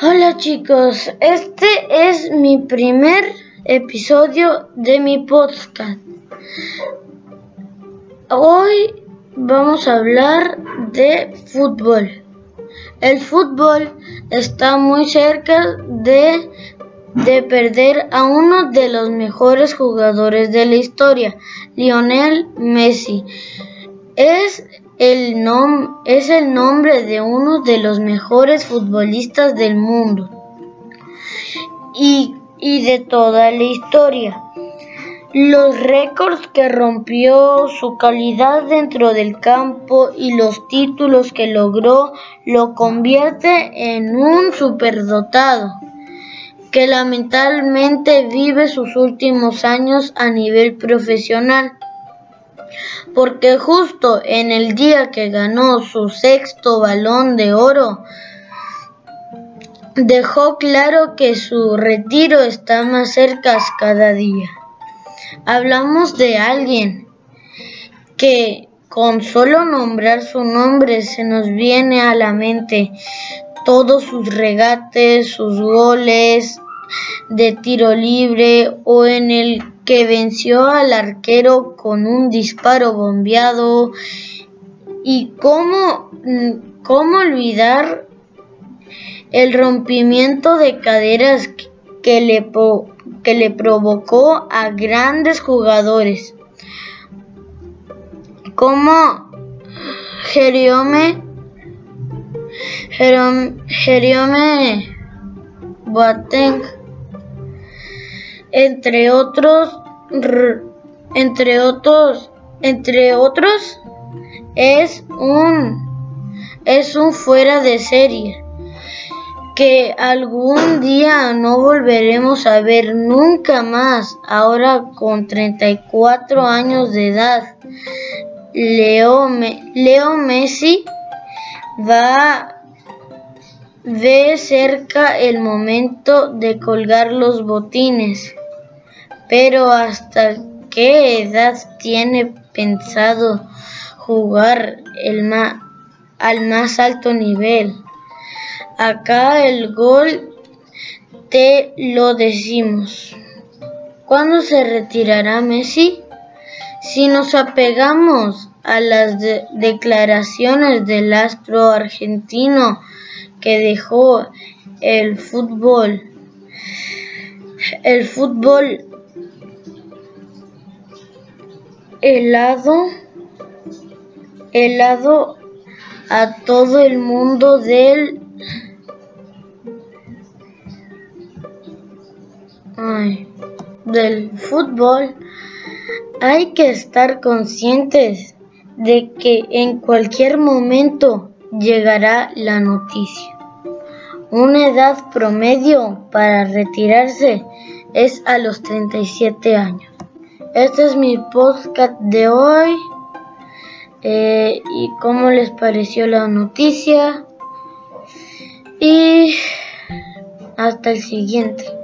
Hola chicos, este es mi primer episodio de mi podcast. Hoy vamos a hablar de fútbol. El fútbol está muy cerca de, de perder a uno de los mejores jugadores de la historia, Lionel Messi. Es el, nom es el nombre de uno de los mejores futbolistas del mundo y, y de toda la historia. Los récords que rompió, su calidad dentro del campo y los títulos que logró lo convierte en un superdotado que lamentablemente vive sus últimos años a nivel profesional porque justo en el día que ganó su sexto balón de oro, dejó claro que su retiro está más cerca cada día. Hablamos de alguien que con solo nombrar su nombre se nos viene a la mente todos sus regates, sus goles de tiro libre o en el que venció al arquero con un disparo bombeado. ¿Y cómo, mm, cómo olvidar el rompimiento de caderas que le, que le provocó a grandes jugadores? Como Jeriome, Jeriome Boateng entre otros, entre otros, entre otros, es un, es un fuera de serie que algún día no volveremos a ver nunca más, ahora con 34 años de edad. Leo, Leo Messi va ve cerca el momento de colgar los botines. Pero ¿hasta qué edad tiene pensado jugar al más alto nivel? Acá el gol te lo decimos. ¿Cuándo se retirará Messi? Si nos apegamos a las declaraciones del astro argentino que dejó el fútbol, el fútbol helado, helado a todo el mundo del del fútbol, hay que estar conscientes de que en cualquier momento llegará la noticia. Una edad promedio para retirarse es a los 37 años. Este es mi podcast de hoy. Eh, y cómo les pareció la noticia. Y hasta el siguiente.